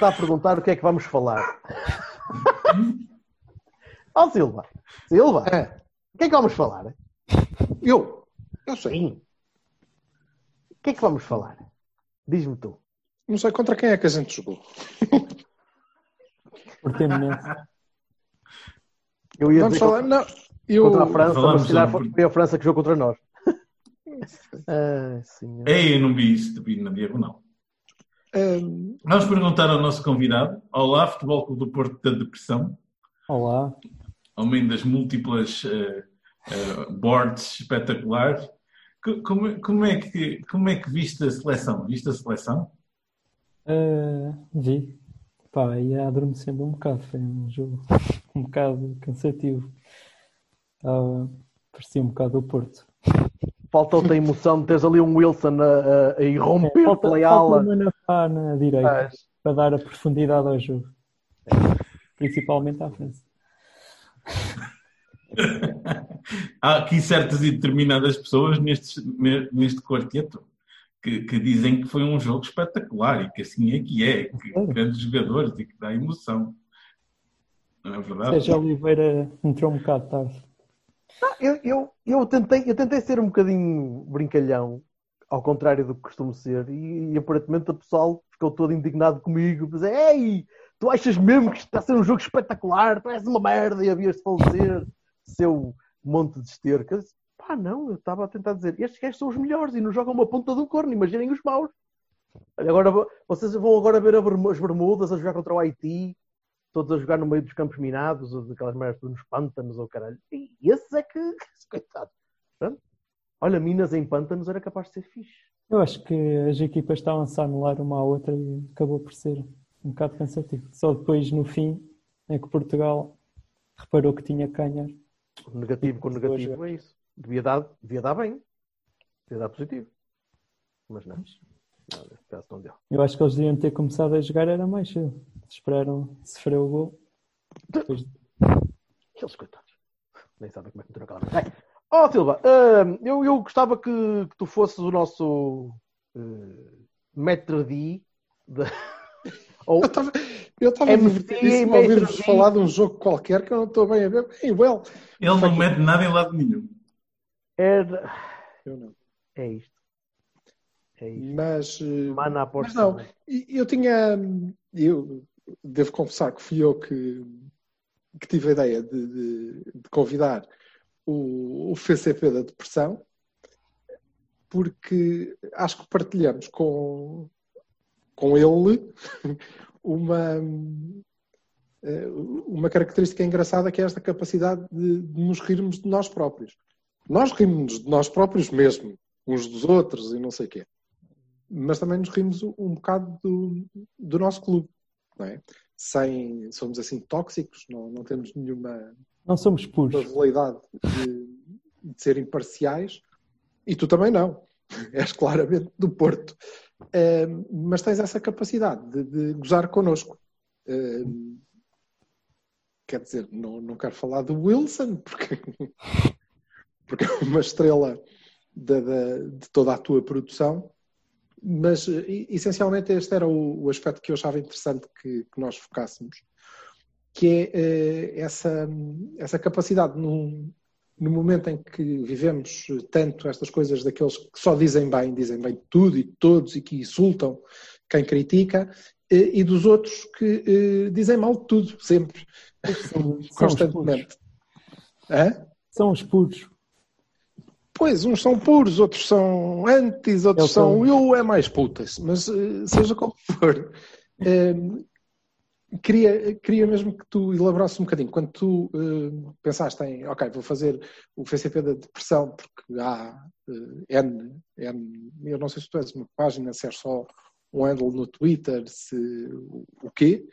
Está a perguntar o que é que vamos falar. Ó Silva, Silva, o que é que vamos falar? Eu, eu sei. O que é que vamos falar? Diz-me tu. Não sei contra quem é que a gente jogou. Portimonense. Eu ia Vamos dizer falar. Não, eu. contra a França, Falamos mas se calhar foi a França que jogou contra nós. Senhor. Ei, eu não vi isso, vi na diagonal. Ahm, Vamos perguntar ao nosso convidado. Olá, Futebol Clube do Porto da Depressão. Olá. Homem das múltiplas eh, eh, boards espetaculares. Co- Como, como é que, como é que viste a seleção? Viste a seleção? Ah, vi. Pá, ia adormecendo um bocado. Foi um jogo um bocado cansativo. Ah, parecia um bocado o Porto. Faltou-te a emoção de teres ali um Wilson a, a, a irromper Falta, pela falta aula. uma na direita Mas, para dar a profundidade ao jogo. Principalmente à França. Há aqui certas e determinadas pessoas neste, neste quarteto que, que dizem que foi um jogo espetacular e que assim é que é, que Sério? grandes jogadores e que dá emoção. Não é verdade? Sérgio Oliveira entrou um bocado tarde. eu, eu, eu, tentei, eu tentei ser um bocadinho brincalhão, ao contrário do que costumo ser, e, e aparentemente o pessoal ficou todo indignado comigo, dizer, ei, tu achas mesmo que está a ser um jogo espetacular, és uma merda e havias de falecer, seu monte de esterca. Eu disse, Pá, não, eu estava a tentar dizer, estes gajos são os melhores e não jogam uma ponta do corno, imaginem os maus. Agora, vocês vão agora ver as Bermudas a jogar contra o Haiti, todos a jogar no meio dos campos minados, ou daquelas merdas nos pântanos, ou caralho. E esses é que, coitado. Pronto. Olha, Minas em pântanos era capaz de ser fixe. Eu acho que as equipas estavam a se anular uma à outra e acabou por ser um bocado cansativo. Só depois, no fim, é que Portugal reparou que tinha. O negativo com negativo jogo. é isso. Devia dar, devia dar bem. Devia dar positivo. Mas não. Não, deu. Eu acho que eles deviam ter começado a jogar era mais cedo. Esperaram sofrer o gol. Depois, Aqueles coitados. Nem sabem como é que meteram aquela Ó Silva, hum, eu, eu gostava que, que tu fosses o nosso uh, maître d de... ou Eu estava divertidíssimo a ouvir-vos falar de um jogo qualquer que eu não estou bem a ver. Bem, well, Ele não mete nada em lado nenhum. era... eu não. É isto. É isto. Mas, eh, Mana à mas não, eu tinha. Eu devo confessar que fui eu que, que tive a ideia de, de- de convidar o, o FCP da Depressão, porque acho que partilhamos com, com ele uma, eh, uma característica engraçada que é esta capacidade de, de nos rirmos de nós próprios. Nós rimos de nós próprios mesmo, uns dos outros e não sei o quê mas também nos rimos um bocado do, do nosso clube, não é? Sem, somos assim tóxicos, não, não temos nenhuma não somos puros. veleidade de, de ser imparciais, e tu também não, és claramente do Porto, Eh, mas tens essa capacidade de, de gozar connosco. Eh, quer dizer, não, não quero falar do Wilson, porque, porque é uma estrela da- da- de toda a tua produção, mas essencialmente este era o, o aspecto que eu achava interessante que, que nós focássemos, que é eh, essa, essa capacidade num, no momento em que vivemos tanto estas coisas daqueles que só dizem bem, dizem bem tudo e todos e que insultam quem critica, eh, e dos outros que eh, dizem mal de tudo, sempre, São, constantemente. São os puros. Pois, uns são puros, outros são antes, outros Eu são eu é mais putas, mas seja como for. Queria, queria mesmo que tu elaborasses um bocadinho. Quando tu eh, pensaste em, ok, vou fazer o FCP da depressão porque há eh, N, N, eu não sei se tu és uma página, se é só um handle no Twitter, se o, quê,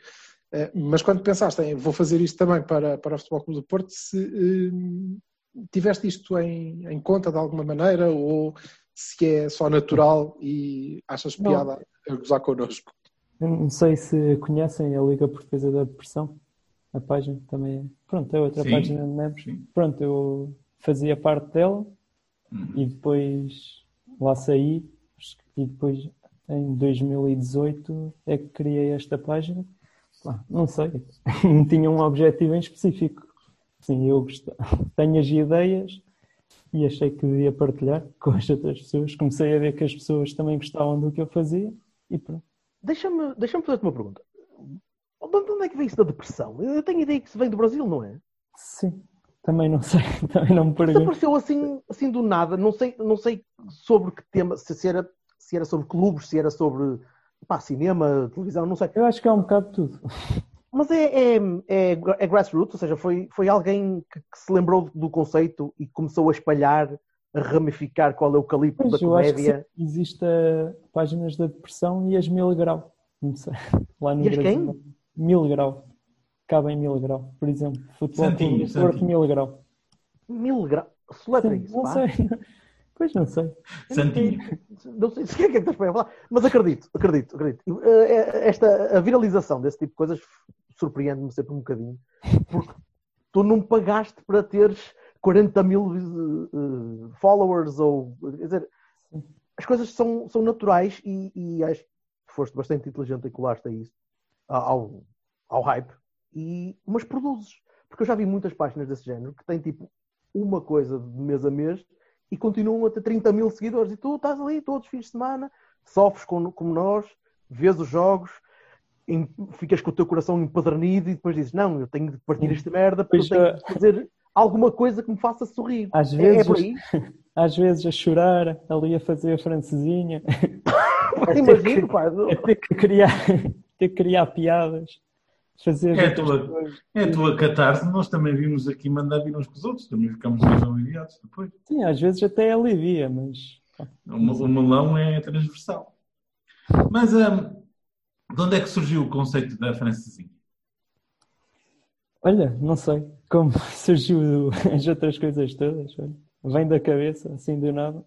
eh, mas quando pensaste em vou fazer isto também para, para o Futebol Clube do Porto, se tiveste isto em, em conta de alguma maneira ou se é só natural e achas Não. piada a gozar connosco? Eu não sei se conhecem a Liga Portuguesa da Depressão, a página também é. Pronto, é outra Sim, página de membros. Pronto, eu fazia parte dela Uhum. e depois lá saí e depois em 2018 é que criei esta página. Pá, não sei, não tinha um objetivo em específico. Sim, eu gosto- tenho as ideias e achei que devia partilhar com as outras pessoas. Comecei a ver que as pessoas também gostavam do que eu fazia e pronto. Deixa-me deixa fazer-te uma pergunta. De onde é que vem isso da depressão? Eu tenho ideia que isso vem do Brasil, não é? Sim, também não sei, também não me Isso pergunto. apareceu assim, assim do nada. Não sei, não sei sobre que tema, se, se era, se era sobre clubes, se era sobre pá, cinema, televisão, não sei. Eu acho que é um bocado de tudo. Mas é, é, é, é grassroots, ou seja, foi, foi alguém que, que se lembrou do conceito e começou a espalhar, a ramificar qual é o calibre da Pois, eu acho que comédia. existe páginas da depressão e as mil grau. Não sei. Lá no E as Brasil. quem? Mil grau. Cabe em mil grau. Por exemplo, futebol Santinho, Clube Porto, Santinho. mil grau. Mil isso, não pá. sei. Pois não sei. Santinho. Não sei se o que é que estás para falar, mas acredito, acredito, acredito. Eh, Esta, a viralização desse tipo de coisas surpreende-me sempre um bocadinho, porque tu não pagaste para teres 40 mil eh, eh, followers ou quer dizer, as coisas são, são naturais e, e acho que foste bastante inteligente em colaste a isso, ao, ao hype, e, mas produzes. Porque eu já vi muitas páginas desse género que têm tipo uma coisa de mês a mês e continuam a ter 30 mil seguidores. E tu estás ali todos os fins de semana, sofres como, como nós, vês os jogos, em- ficas com o teu coração empedernido e depois dizes: Não, eu tenho de partir esta merda ah, de fazer alguma coisa que me faça sorrir. Às É- vezes, é por aí? às vezes a chorar, ali a fazer a francesinha, Imagino, pá. a ter que criar, ter que criar piadas, fazer É a tua- coisas. É a tua catarse, nós também vimos aqui mandar vir uns com os outros, também ficamos mais aliviados depois. Sim, às vezes até alivia, mas pá, O, o melão é transversal. Mas hum, de onde é que surgiu o conceito da francesinha? olha, não sei como surgiu as outras coisas todas. Vem da cabeça, assim do nada. Não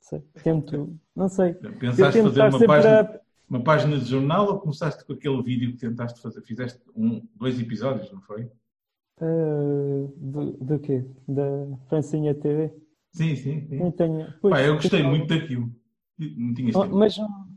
sei. Tento, não sei. Pensaste fazer uma página, a, uma página de jornal ou começaste com aquele vídeo que tentaste fazer? Fizeste um, dois episódios, não foi? Ah, do, do quê? Da Francinha TV? Sim, sim. sim. Eu tenho, pois, eu gostei muito daquilo. Não tinhas Oh. Mas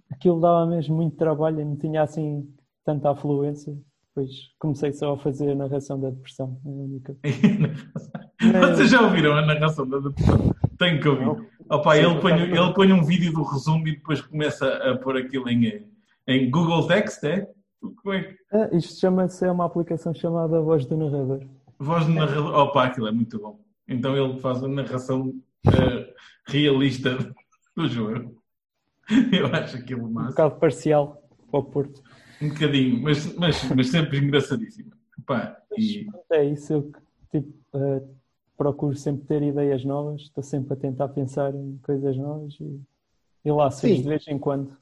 aquilo dava mesmo muito trabalho e não tinha assim tanta afluência. Depois comecei só a fazer a narração da depressão. É a única. Vocês já ouviram a narração da depressão? Tenho que ouvir. Opa, Sim, ele, põe, ele põe um vídeo do resumo e depois começa a pôr aquilo em, em Google Text, é? Como é. Ah, isto chama-se, é uma aplicação chamada Voz do Narrador. Voz do narrador. Opa, aquilo é muito bom. Então ele faz a narração eh, realista do jogo. Eu acho aquilo Um massa. bocado parcial para o Porto. Um bocadinho, mas, mas, mas sempre engraçadíssimo. Pá, e, É isso, eu tipo, ah, procuro sempre ter ideias novas, estou sempre a tentar pensar em coisas novas e, e lá Sim. de vez em quando.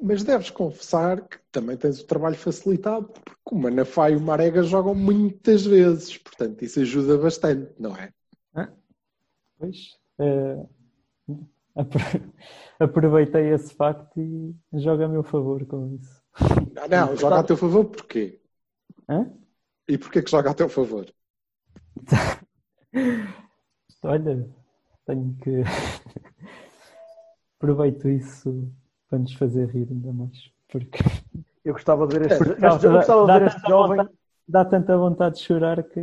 Mas deves confessar que também tens o trabalho facilitado, porque o Manafá e o Marega jogam muitas vezes, portanto isso ajuda bastante, não é? Pois, eh, apro- aproveitei esse facto e joga a meu favor com isso. Não, não, joga a teu favor porquê? Hã? E porquê que joga a teu favor? Olha, tenho que. Aproveito isso para nos fazer rir ainda mais. Porque Eu gostava de ver este, Porque este- eu gostava de dá ver este jovem. vontade- dá tanta vontade de chorar que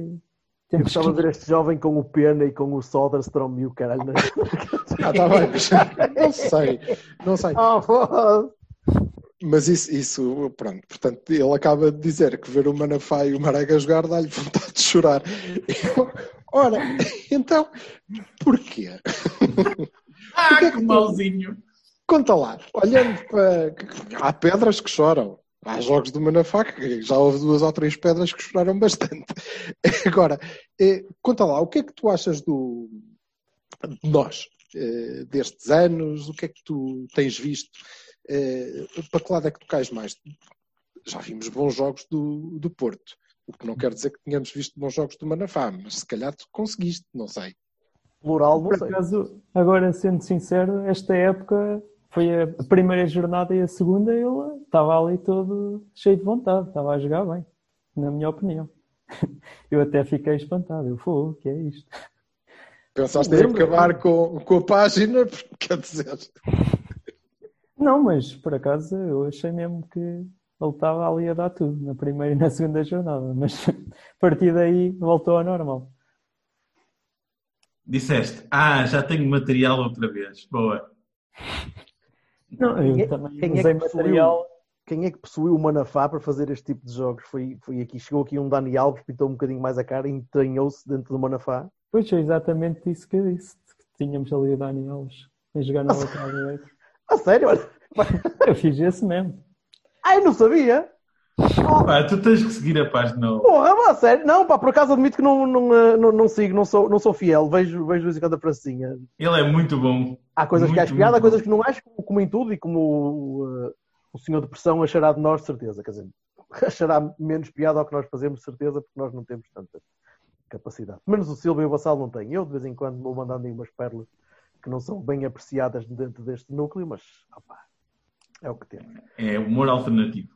Eu gostava de ver este jovem com o Pena e com o Soderstrom e o caralho. Ah, está bem, mas não sei, não sei. Ah, foda-se. Mas isso, isso, pronto, portanto, ele acaba de dizer que ver o Manafá e o Marega jogar dá-lhe vontade de chorar. Eu, ora, então, porquê? ah, que malzinho! Conta lá, olhando para. Há pedras que choram. Há jogos do Manafá que já houve duas ou três pedras que choraram bastante. Agora, eh, conta lá, o que é que tu achas do de nós, eh, destes anos? O que é que tu tens visto? Eh, para que lado é que tu cais mais? Já vimos bons jogos do, do Porto. O que não quer dizer que tenhamos visto bons jogos do Manafá, mas se calhar tu conseguiste, não sei. Plural, não Por sei. acaso, agora sendo sincero, esta época foi a primeira jornada e a segunda, ele estava ali todo cheio de vontade, estava a jogar bem, na minha opinião. Eu até fiquei espantado, eu fui, o que é isto? Pensaste em acabar com, com a página, porque, quer dizer, Não, mas por acaso eu achei mesmo que ele estava ali a dar tudo, na primeira e na segunda jornada, mas a partir daí voltou ao normal. Disseste, ah, já tenho material outra vez. Boa. Não, eu Quem é- também quem é usei que possuiu? material. Quem é que possuiu o Manafá para fazer este tipo de jogos? Foi, foi aqui, chegou aqui um Dani Alves, pintou um bocadinho mais a cara e entranhou-se dentro do Manafá. Pois é exatamente isso que eu disse, que tínhamos ali o Dani Alves a jogar na outra direita. A sério? Olha. Eu fiz esse mesmo. Ai, não sabia! Pá, tu tens que seguir a página. Porra, mas a sério? Não, pá, por acaso admito que não, não, eh, não, não sigo, não sou, não sou fiel, vejo, vejo de vez em quando a pracinha. Ele é muito bom. Há coisas que Muito, acho piada, há coisas que não acho, como, em tudo, e como o, eh, o senhor de pressão achará de nós, de certeza. Quer dizer, achará menos piada ao que nós fazemos, de certeza, porque nós não temos tanta capacidade. Menos o Silvio e o Vassal não têm. Eu, de vez em quando, vou mandando aí umas pérolas que não são bem apreciadas dentro deste núcleo, mas, opá, é o que temos. É humor alternativo.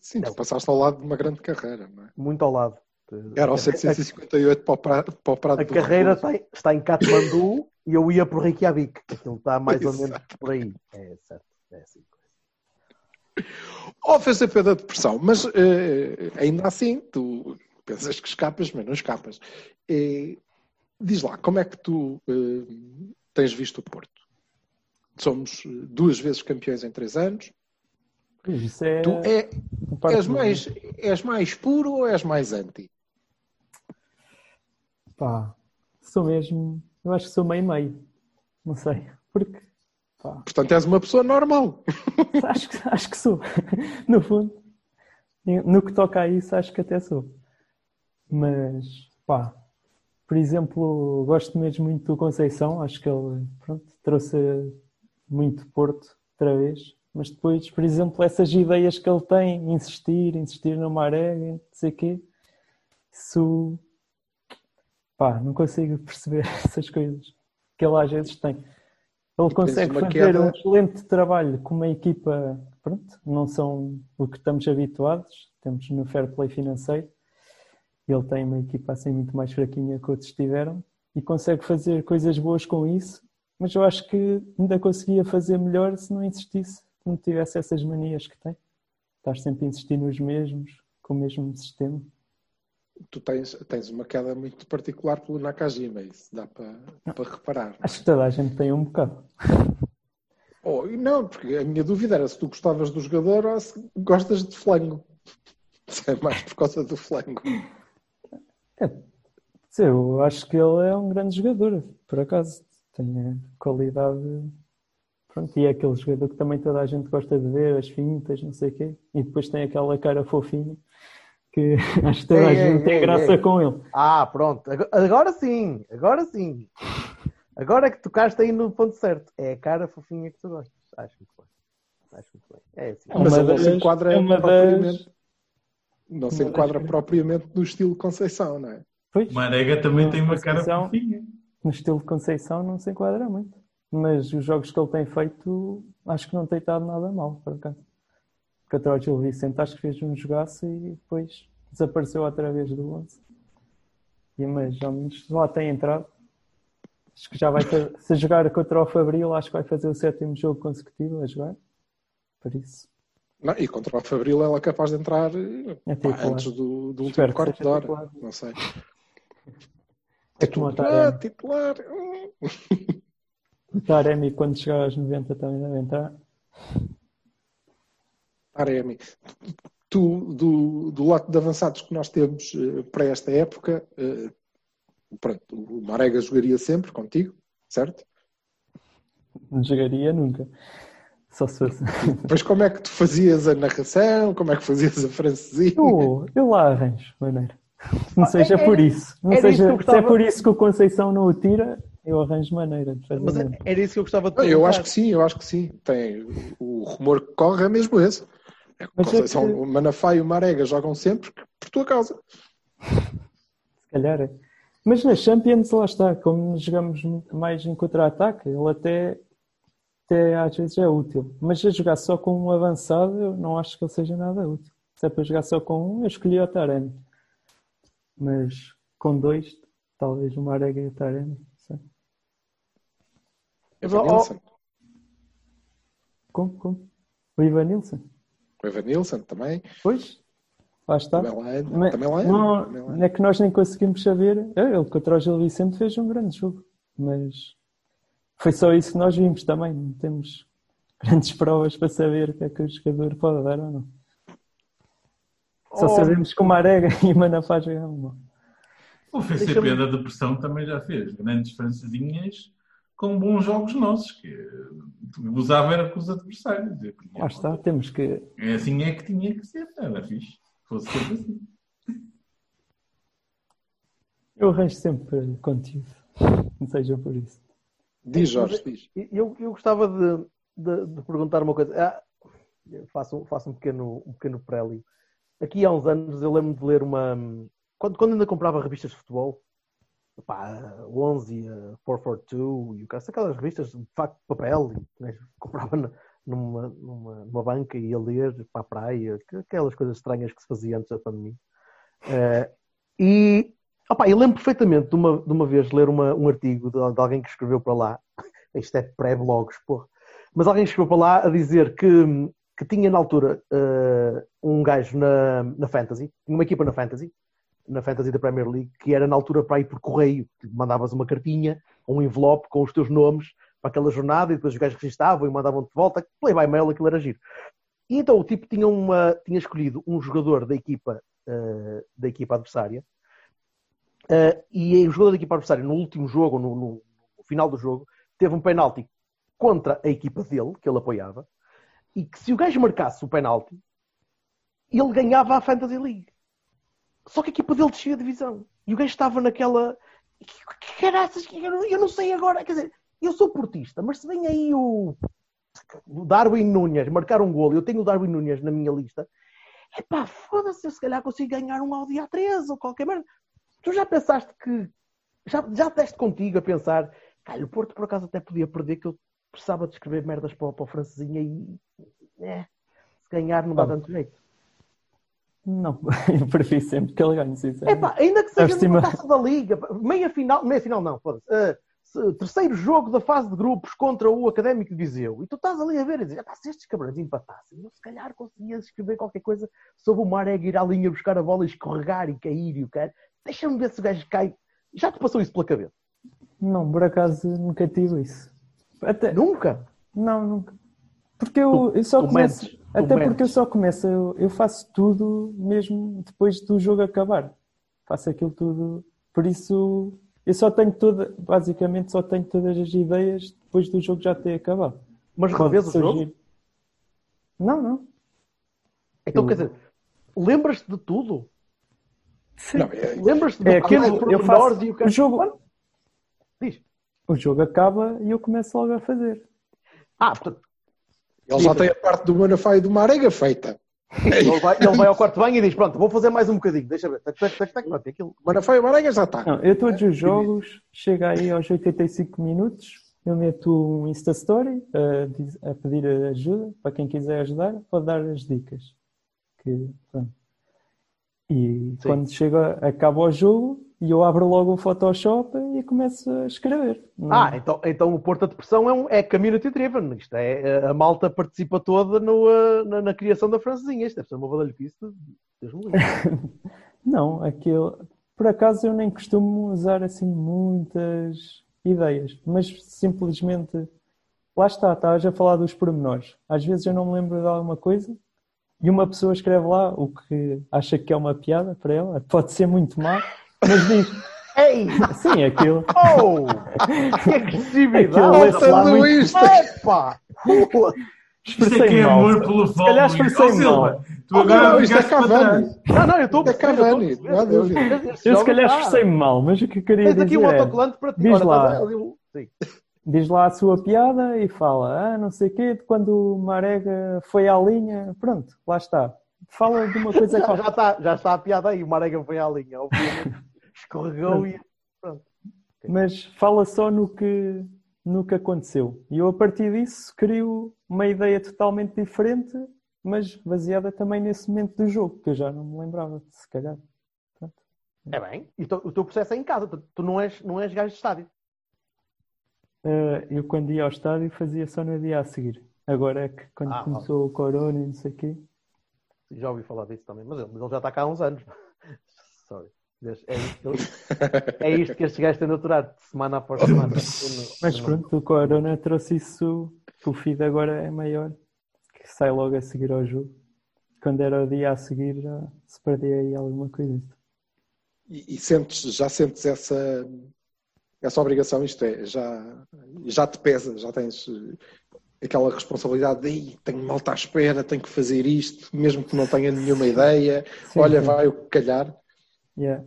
sim, tu passaste ao lado de uma grande carreira, não é? Muito ao lado. Era o A- 758 para o para o Prado A carreira está, está em Katmandu e eu ia por Reykjavik. Aquilo está mais ou menos Exato. por aí. É certo. É assim. Ou fez a perda de pressão, mas eh, ainda assim, tu pensas que escapas, mas não escapas. Eh, diz lá, como é que tu eh, tens visto o Porto? Somos eh, duas vezes campeões em três anos. Isso é, Tu é, parte és, mais, és mais puro ou és mais anti? Pá, sou mesmo. Eu acho que sou meio-meio. Não sei. Porque. Pá, Portanto, és uma pessoa normal. acho, que- acho que sou. No fundo. No que toca a isso, acho que até sou. Mas, pá, por exemplo, gosto mesmo muito do Conceição. Acho que ele, pronto, trouxe muito Porto outra vez. Mas depois, por exemplo, essas ideias que ele tem, insistir, insistir no Marega, não sei o quê, isso, pá, não consigo perceber essas coisas que ele às vezes tem. Ele consegue fazer queda- um excelente trabalho com uma equipa, pronto, não são o que estamos habituados, temos no fair play financeiro. Ele tem uma equipa assim muito mais fraquinha que outros tiveram e consegue fazer coisas boas com isso, mas eu acho que ainda conseguia fazer melhor se não insistisse, se não tivesse essas manias que tem. Estás sempre a insistir nos mesmos, com o mesmo sistema. Tu tens, tens uma queda muito particular pelo Nakajima, isso dá para, para reparar. é? Acho que toda a gente tem um bocado. Oh, não, porque a minha dúvida era se tu gostavas do jogador ou se gostas de flango. Se é mais por causa do flango. Sim, Eu acho que ele é um grande jogador, por acaso. Tem a qualidade. Pronto, e é aquele jogador que também toda a gente gosta de ver, as fintas, não sei o quê. E depois tem aquela cara fofinha que acho que toda a Ei, gente ei, tem ei, graça ei. com ele. Ah, pronto. Agora- sim. Agora sim. Agora é que tocaste aí no ponto certo. É a cara fofinha que tu gostas. Acho muito bem. Acho muito bem. É assim. É Mas uma ele se das- enquadra é uma das- Não se enquadra propriamente no estilo Conceição, não é? Pois, Marega também tem uma cara fofinha. no estilo de Conceição não se enquadra muito. Mas os jogos que ele tem feito, acho que não tem estado nada mal, por acaso. Contra o Gil Vicente, acho que fez um jogaço e depois desapareceu outra vez do 11. E, mas ao menos lá tem entrado. Acho que já vai ter, se jogar contra o Fabril, acho que vai fazer o sétimo jogo consecutivo a jogar. Por isso, Não, e contra o Fabril ela é capaz de entrar É pá, antes do, do último quarto de hora. titular. Não sei. É o Titular, titular. Taremi, quando chegar aos 90, também deve entrar. Taremi. Tu, do, do lote de avançados que nós temos eh, para esta época, eh, pronto, o Marega jogaria sempre contigo, certo? Não jogaria nunca. Só se fosse. Depois como é que tu fazias a narração, como é que fazias a francesinha? Eu, eu lá arranjo maneira. Não seja é- por isso. Não isso seja, que eu Se é gostava- por isso que o Conceição não o tira, eu arranjo maneira de fazer. Mas mesmo. era isso que eu gostava de Eu perguntar. acho que sim, eu acho que sim. Tem, o rumor que corre é mesmo esse. É que o Mas é Conceição, que- o Manafá e o Marega jogam sempre por tua causa. Se calhar é. Mas na Champions, lá está, como jogamos mais em contra-ataque, ele até, até às vezes é útil. Mas a jogar só com um avançado, eu não acho que ele seja nada útil. Se é para jogar só com um, eu escolhi o Taremi. Mas com dois, talvez o Marega e o Taremi. não sei. Mas, Evan ó, ó, Nilsson. Como? Como? O Ivan Nilsson? O Evan Nilsson também. Pois, lá está. Também lá. Mas Também lá anda. não, Também lá anda. é que nós nem conseguimos saber. É, Ele contra o Gil Vicente fez um grande jogo, mas foi só isso que nós vimos também. Não temos grandes provas para saber o que é que o jogador pode dar ou não. Só Oh. sabemos que o Marega e o Manafá jogaram mal. O FCP da depressão também já fez grandes francesinhas com bons jogos nossos, que usava era com os adversários. Lá está, temos que. É assim é que tinha que ser, era fixe. Fosse sempre assim. Eu arranjo sempre conteúdo, não seja por isso. Diz, Jorge, diz. Eu, eu gostava de, de- de perguntar uma coisa. Ah, faço, faço um pequeno, um pequeno prélio. Aqui há uns anos eu lembro de ler uma. Quando, quando ainda comprava revistas de futebol, pá, 11, a 442 e o caso, aquelas revistas de facto de papel, né, comprava na- numa, numa, numa banca e ia ler para a praia, aquelas coisas estranhas que se fazia antes da pandemia. Eh, e opá, eu lembro perfeitamente de uma, de uma vez ler uma- um artigo de, de alguém que escreveu para lá, isto é pré-blogs, porra, mas alguém escreveu para lá a dizer que, que tinha na altura eh, um gajo na, na Fantasy, tinha uma equipa na Fantasy, na Fantasy da Premier League, que era na altura para ir por correio. Tipo, mandavas uma cartinha, um envelope com os teus nomes para aquela jornada e depois os gajos registavam e mandavam-te de volta. Play by mail, aquilo era giro. E então o tipo tinha, uma, tinha escolhido um jogador da equipa, eh, da equipa adversária eh, e o jogador da equipa adversária no último jogo, no, no- no final do jogo, teve um penalti contra a equipa dele, que ele apoiava, e que se o gajo marcasse o penalti, ele ganhava a Fantasy League. Só que a equipa dele descia a divisão. E o gajo estava naquela. Que, caraças, que eu, não, eu não sei agora. Quer dizer, eu sou portista, mas se vem aí o, o Darwin Nunes marcar um golo, eu tenho o Darwin Nunes na minha lista, epá, foda-se, eu se calhar consigo ganhar um Audi A3 ou qualquer merda. Tu já pensaste que. Já, já deste contigo a pensar, cara, o Porto por acaso até podia perder, que eu precisava de escrever merdas para, o- para o francesinha e. É, se ganhar não dá tanto jeito. Não, eu prefiro sempre que ele ganhe, sinceramente. Epá, ainda que seja Sabes, numa taça da Liga, meia final, meia final não, foda-se. Se- terceiro jogo da fase de grupos contra o Académico de Viseu. E tu estás ali a ver e dizes, "Epá, se estes cabrões empatassem, eu se calhar conseguias escrever qualquer coisa sobre o Marega ir à linha buscar a bola e escorregar e cair e o cara. Deixa-me ver se o gajo cai. Já te passou isso pela cabeça? Não, por acaso nunca tive isso. Até, Nunca? Não, nunca. Porque eu, eu só tu começo. mentes, tu até mentes. porque eu só começo. Eu, eu faço tudo mesmo depois do jogo acabar. Faço aquilo tudo. Por isso, eu só tenho toda. Basicamente, só tenho todas as ideias depois do jogo já ter acabado. Mas revês o jogo? Não, não. Então, Eu- quer dizer, lembras-te de tudo? É- Lembras-te de É aquilo. Eu faço. e o O jogo, Diz. o jogo acaba e eu começo logo a fazer. Ah, portanto, ele já tem a parte do Manafá e do Marega feita. Ele vai, ele vai ao quarto banho e diz: Pronto, vou fazer mais um bocadinho, deixa ver. Tac, tac, tac, tac, pronto, aquilo. O Manafá e o Marega já está. Não, eu todos os jogos, chega aí aos 85 minutos, eu meto um Insta Story a, a pedir ajuda, para quem quiser ajudar, pode dar as dicas. Que, pronto. E quando chega, acaba o jogo, e eu abro logo o Photoshop e começo a escrever. Não- Ah, então, então o Porto de Pressão é, um, é community driven. Isto é, a malta participa toda no, na, na criação da francesinha. Isto deve ser uma badalhoquice. de-. Não, aquilo. Por acaso eu nem costumo usar assim muitas ideias, mas simplesmente lá está, estavas a falar dos pormenores. Às vezes eu não me lembro de alguma coisa e uma pessoa escreve lá o que acha que é uma piada para ela, pode ser muito má, mas diz, Ei! sim, aquilo. Oh! Que agressividade! Aquilo é rapaz. muito-! Pô! Isto é que Expressei é mal. amor pelo Se calhar expressei mal. tu Oh, agora não, isto é Cavani. Não, não, eu estou a É Cavani, estou a não há dúvida. Eu se calhar está- expressei-me mal, mas o que eu queria Tens aqui um dizer é, autocolante para ti. diz lá. Eu- Sim. Diz lá a sua piada e fala, ah, não sei o quê, de quando o Marega foi à linha, pronto, lá está. Fala de uma coisa Já, qualquer. já está, já está a piada aí. O Marega foi à linha. Obviamente. Escorregou e. mas fala só no que, no que aconteceu. E eu, a partir disso, crio uma ideia totalmente diferente, mas baseada também nesse momento do jogo, que eu já não me lembrava, se calhar. É bem. E o teu processo é em casa. Tu, tu não, és, não és gajo de estádio. Eh, eu, quando ia ao estádio, fazia só no dia a seguir. Agora é que, quando Ah, começou o corona e não sei o quê, Já ouvi falar disso também. Mas ele, mas ele já está cá há uns anos. Sorry. É isto, é isto que estes gajos têm de aturar semana após semana. Mas pronto, o Corona trouxe isso, que o feed agora é maior, que sai logo a seguir ao jogo. Quando era o dia a seguir já se perdia aí alguma coisa. E, e sentes, já sentes essa, essa obrigação, isto é, já, já te pesa, já tens eh, aquela responsabilidade de "Ih, tenho malta à espera, tenho que fazer isto, mesmo que não tenha nenhuma ideia, Sim, olha, sim. vai o que calhar. Yeah.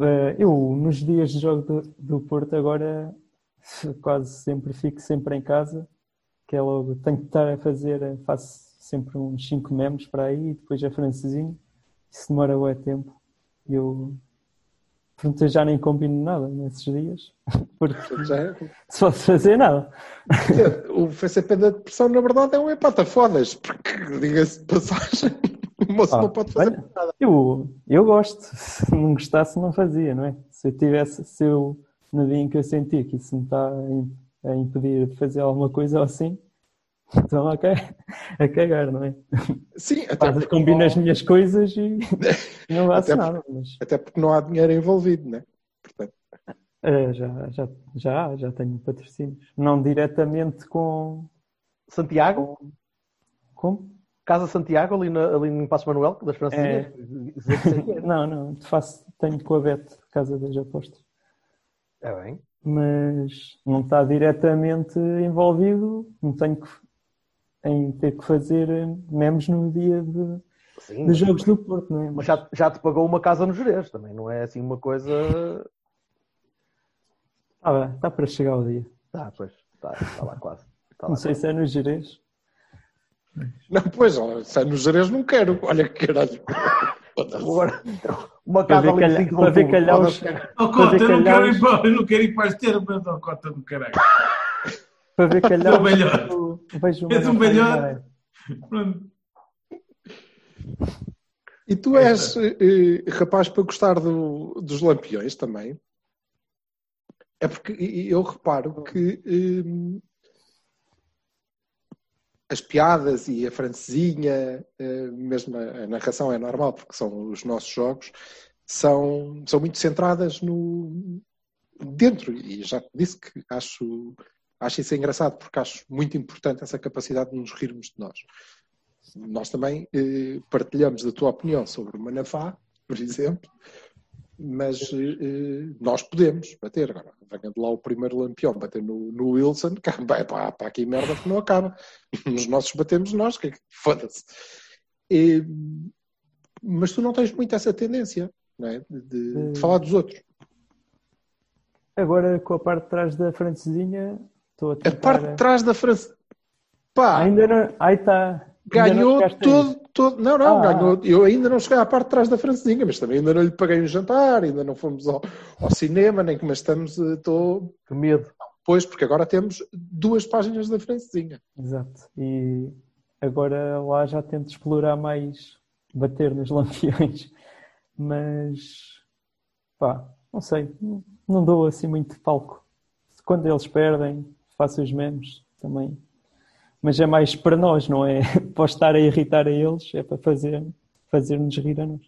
Eh, eu, nos dias de jogo do, do Porto, agora quase sempre fico sempre em casa, que é logo, tenho que estar a fazer, eh, faço sempre uns 5 memes para aí, e depois a francesinho, isso demora bué tempo. Eu, pronto, eu já nem combino nada nesses dias, porque Portanto, já- se posso fazer nada. o FCP da depressão, na verdade, é um empata fodas, porque, diga-se de passagem, o moço Ah, não pode fazer olha, nada. Eu, eu gosto, se não gostasse não fazia, não é? Se eu tivesse, se eu, no dia em que eu senti que isso me está a im- a impedir de fazer alguma coisa assim, então ok, a cagar, não é? Sim, até Faz, porque, combino não, as minhas coisas e não Até nada, mas até porque não há dinheiro envolvido, né? Portanto, eh, já, já, já, já tenho patrocínios. Não diretamente com, Santiago? com como? Casa Santiago, ali, na, ali em Passo Manuel, das que sei Não, não, faço, tenho com a Bete, Casa das Apostas. É bem. mas não está diretamente envolvido, não tenho que, em ter que fazer eh, memes no dia de, Sim, dos jogos do Porto, não é? Mas já, já te pagou uma casa no Jerez também, não é assim uma coisa. Ah, está para chegar o dia. Ah, pois, está tá lá quase. Tá lá Não sei quase. se é no Jerez. não, pois, ó, se é nos Jerez não quero, olha que caralho. Agora, uma Para casa ver, ali calha, 5 de para ver outubro. calhaus. Oh, Cota, eu não, quero ir para, eu não quero ir para as termas, oh, Cota do caralho. para ver calhaus, velhote. eu vejo uma És um velhote. praia. Pronto. E tu és eh, rapaz para gostar do- dos lampiões também? É porque eu reparo que eh, as piadas e a francesinha, eh, mesmo a, a narração é normal, porque são os nossos jogos, são, são muito centradas no dentro. E já te disse que acho, acho isso engraçado, porque acho muito importante essa capacidade de nos rirmos de nós. Nós também eh, partilhamos a tua opinião sobre o Manafá, por exemplo, mas eh, nós podemos bater. Agora, venha de lá o primeiro lampião bater no, no Wilson, cá, vai para, para aqui merda que não acaba. Nos nossos batemos nós, que é que- foda-se. Eh, mas tu não tens muito essa tendência, é? De, de- de falar dos outros. Agora com a parte de trás da francesinha, estou a A tentar... parte de trás da França. Pá, Ainda não... Aí está. ganhou todo, todo. Não, não, Ah. ganhou. Eu ainda não cheguei à parte de trás da francesinha, mas também ainda não lhe paguei um jantar, ainda não fomos ao, ao cinema, nem que mas estamos. eh, Estou. Que medo. Pois, porque agora temos duas páginas da francesinha. Exato. E agora lá já tento explorar mais, bater nos lampiões, mas pá, não sei, não dou assim muito palco. Quando eles perdem, faço os memes também. Mas é mais para nós, não é para estar a irritar a eles, é para fazer, fazer-nos rir a nós.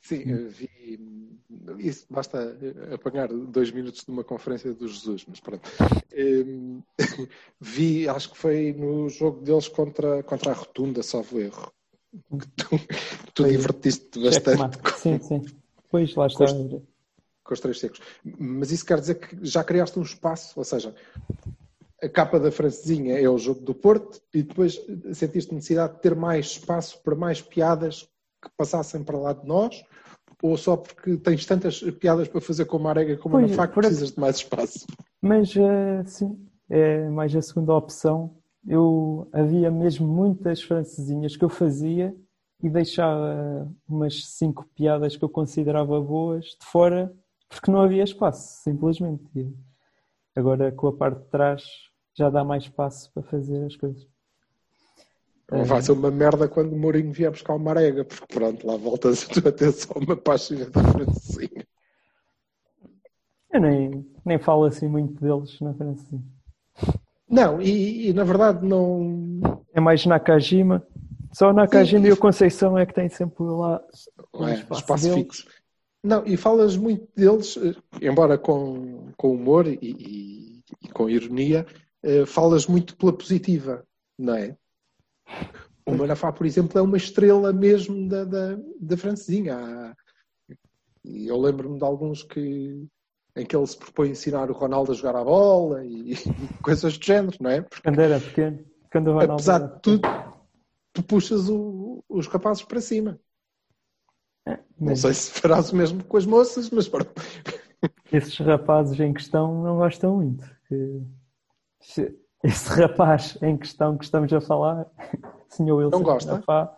Sim, eu vi. Isso basta apanhar dois minutos de uma conferência do Jesus, mas pronto. Em, vi, acho que foi no jogo deles contra, contra a Rotunda, salvo erro. Que tu, tu Foi divertiste bastante. Sim, sim. Pois lá está. Com os três secos. Mas isso quer dizer que já criaste um espaço, ou seja, a capa da francesinha é o jogo do Porto e depois sentiste necessidade de ter mais espaço para mais piadas que passassem para lá de nós? Ou só porque tens tantas piadas para fazer com a Marega como Pois, na fac por precisas de mais espaço? Mas eh, sim, é mais a segunda opção. Eu havia mesmo muitas francesinhas que eu fazia e deixava umas cinco piadas que eu considerava boas de fora porque não havia espaço, simplesmente. E agora com a parte de trás já dá mais espaço para fazer as coisas. Não vai ser uma merda quando o Mourinho vier buscar o Marega, porque pronto, lá voltas a tua atenção a uma página da francesinha. Eu nem, nem falo assim muito deles na francesinha. Não, e, e na verdade não. É mais Nakajima. Só Nakajima e o Conceição é que têm sempre lá um é, espaço fixo. Não, e falas muito deles, eh, embora com, com humor e, e- e com ironia, eh, falas muito pela positiva, não é? O Manafá, por exemplo, é uma estrela mesmo da, da, da francesinha. E eu lembro-me de alguns que, em que ele se propõe a ensinar o Ronaldo a jogar a bola e, e coisas do género, não é? Porque Quando era pequeno. Quando o Ronaldo apesar de tudo, tu puxas o- os rapazes para cima. Não sei se farás o mesmo com as moças, mas pronto. esses rapazes em questão não gostam muito. Esse rapaz em questão que estamos a falar, Sr. Wilson Não gosta? Manafá,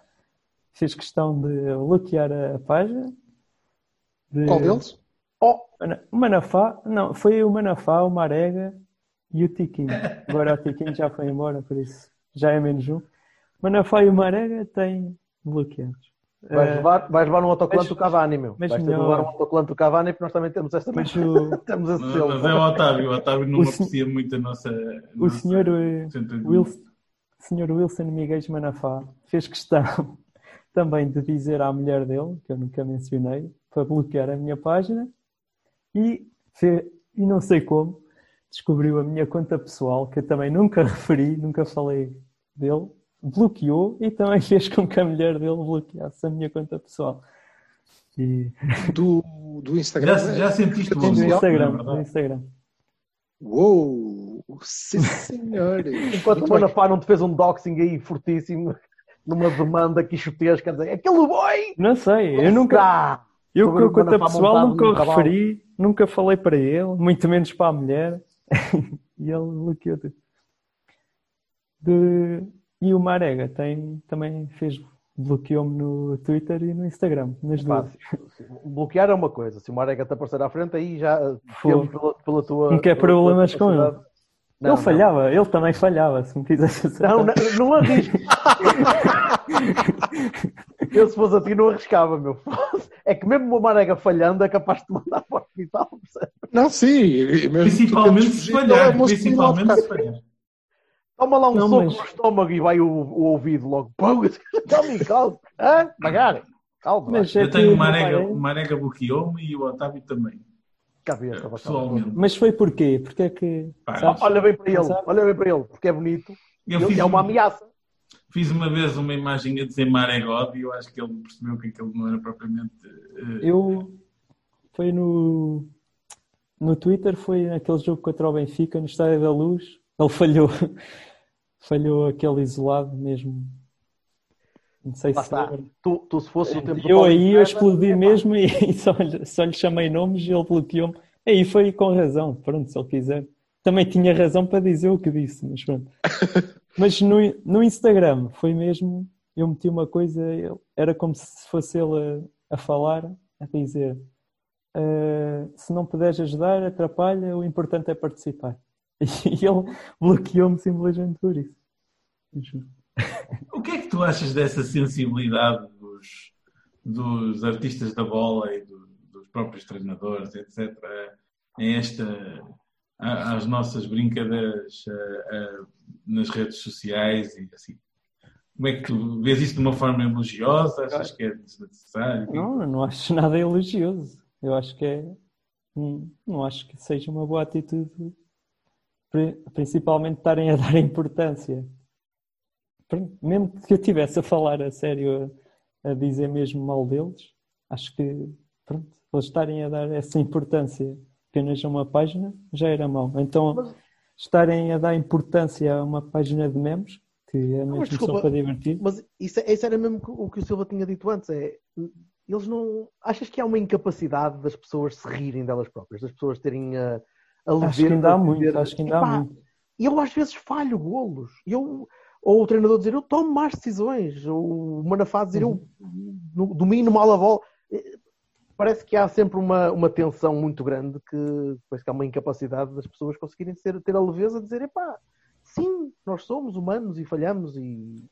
fez questão de bloquear a página. de- Qual deles? O Manafá, não, foi o Manafá, o Marega e o Tiquinho. Agora o Tiquinho já foi embora, por isso já é menos um. Manafá e o Marega têm bloqueados. Vais Eh, levar, vais levar um autocolante do Cavani, meu. mas vais ter levar um autocolante do Cavani, porque nós também temos esta mas o, temos esse Mas, selo. mas é o Otávio, o Otávio não O sen- muito a nossa. a o nossa senhor eh, Wilson, senhor Wilson Miguel Manafá fez questão também de dizer à mulher dele, que eu nunca mencionei, para bloquear a minha página e, fe- e não sei como, descobriu a minha conta pessoal, que eu também nunca referi, nunca falei dele, bloqueou e também fez com que a mulher dele bloqueasse a minha conta pessoal. E Do, do Instagram? Já, já sentiste o no abuso, Instagram, é verdade? Instagram. Uou! Sim, senhor! Enquanto o. Manafá não te fez um doxing aí fortíssimo, numa demanda quixotesca, a dizer aquele boy! Não sei, eu nunca, Tá! Eu com a conta pessoal nunca o cavalo. referi, nunca falei para ele, muito menos para a mulher. e ele bloqueou tudo. De... E o Marega tem, também fez, bloqueou-me no Twitter e no Instagram, nas duas. Fácil. Bloquear é uma coisa, se o Marega te aparecer à frente, aí já eh, temos pela, pela tua. Não quer tua problemas com ele. Não, ele não. falhava, ele também falhava, se me quisesse acertar. Não, não, não arrisco. Eu, se fosse a ti, não arriscava, meu. É que mesmo uma marega falhando é capaz de te mandar para o hospital. percebes? Não, sim, Principalmente se é falhar. Principalmente se falhar. Toma lá um Não, soco mas- no estômago e vai o, o ouvido logo. Pão, calma, calma. Hã? Devagar. Calma. Mas, é Eu tenho o Marega, Marega bloqueou-me e o Otávio também. Cabeça, bacana. Pessoalmente. Mas foi porquê? Porque é que. Pá, sabes? Olha bem para ele, Sabe? olha bem para ele, porque é bonito. Eu Ele fiz, é uma um- ameaça. fiz uma vez uma imagem a dizer Maregode e eu acho que ele percebeu que aquilo não era propriamente. eh, Eu foi no no Twitter foi naquele jogo contra o Benfica no Estádio da Luz. Ele falhou falhou aquele isolado mesmo. Não sei Lá se lembra. Tu, tu se fosse o tempo eu aí eu explodi epá, mesmo e, e só, lhe- só lhe chamei nomes e ele bloqueou-me. Aí foi com razão, pronto, se ele quiser. Também tinha razão para dizer o que disse, mas pronto. Mas no, no Instagram foi mesmo, eu meti uma coisa, era como se fosse ele a, a falar, a dizer "Ah, se não puderes ajudar, atrapalha, o importante é participar. E ele bloqueou-me simplesmente por isso. O que é que tu achas dessa sensibilidade dos, dos artistas da bola e do- dos próprios treinadores, etc., em esta, a- às nossas brincadeiras a- a- nas redes sociais e assim? Como é que tu vês isso de uma forma elogiosa? Achas que é desnecessário? Não, eu não acho nada elogioso. Eu acho que é. Não acho que seja uma boa atitude, principalmente estarem a dar importância. Mesmo que eu estivesse a falar a sério, a, a dizer mesmo mal deles, acho que pronto, eles estarem a dar essa importância apenas a uma página já era mau. Então, Mas- estarem a dar importância a uma página de memes, que é mesmo desculpa, só para divertir. Mas isso, é- isso era mesmo o que o Silva tinha dito antes. É, eles não. Achas que há uma incapacidade das pessoas se rirem delas próprias, das pessoas terem a, a Acho que ainda há muito, dizer, acho que ainda há "Epá, muito. Eu às vezes falho golos. Eu, ou o treinador dizer eu tomo más decisões. Ou o Manafá dizer eu no- domino mal a bola. Eh, Parece que há sempre uma, uma tensão muito grande que parece que há uma incapacidade das pessoas conseguirem ser, ter a leveza de dizer epá, sim, nós somos humanos e falhamos e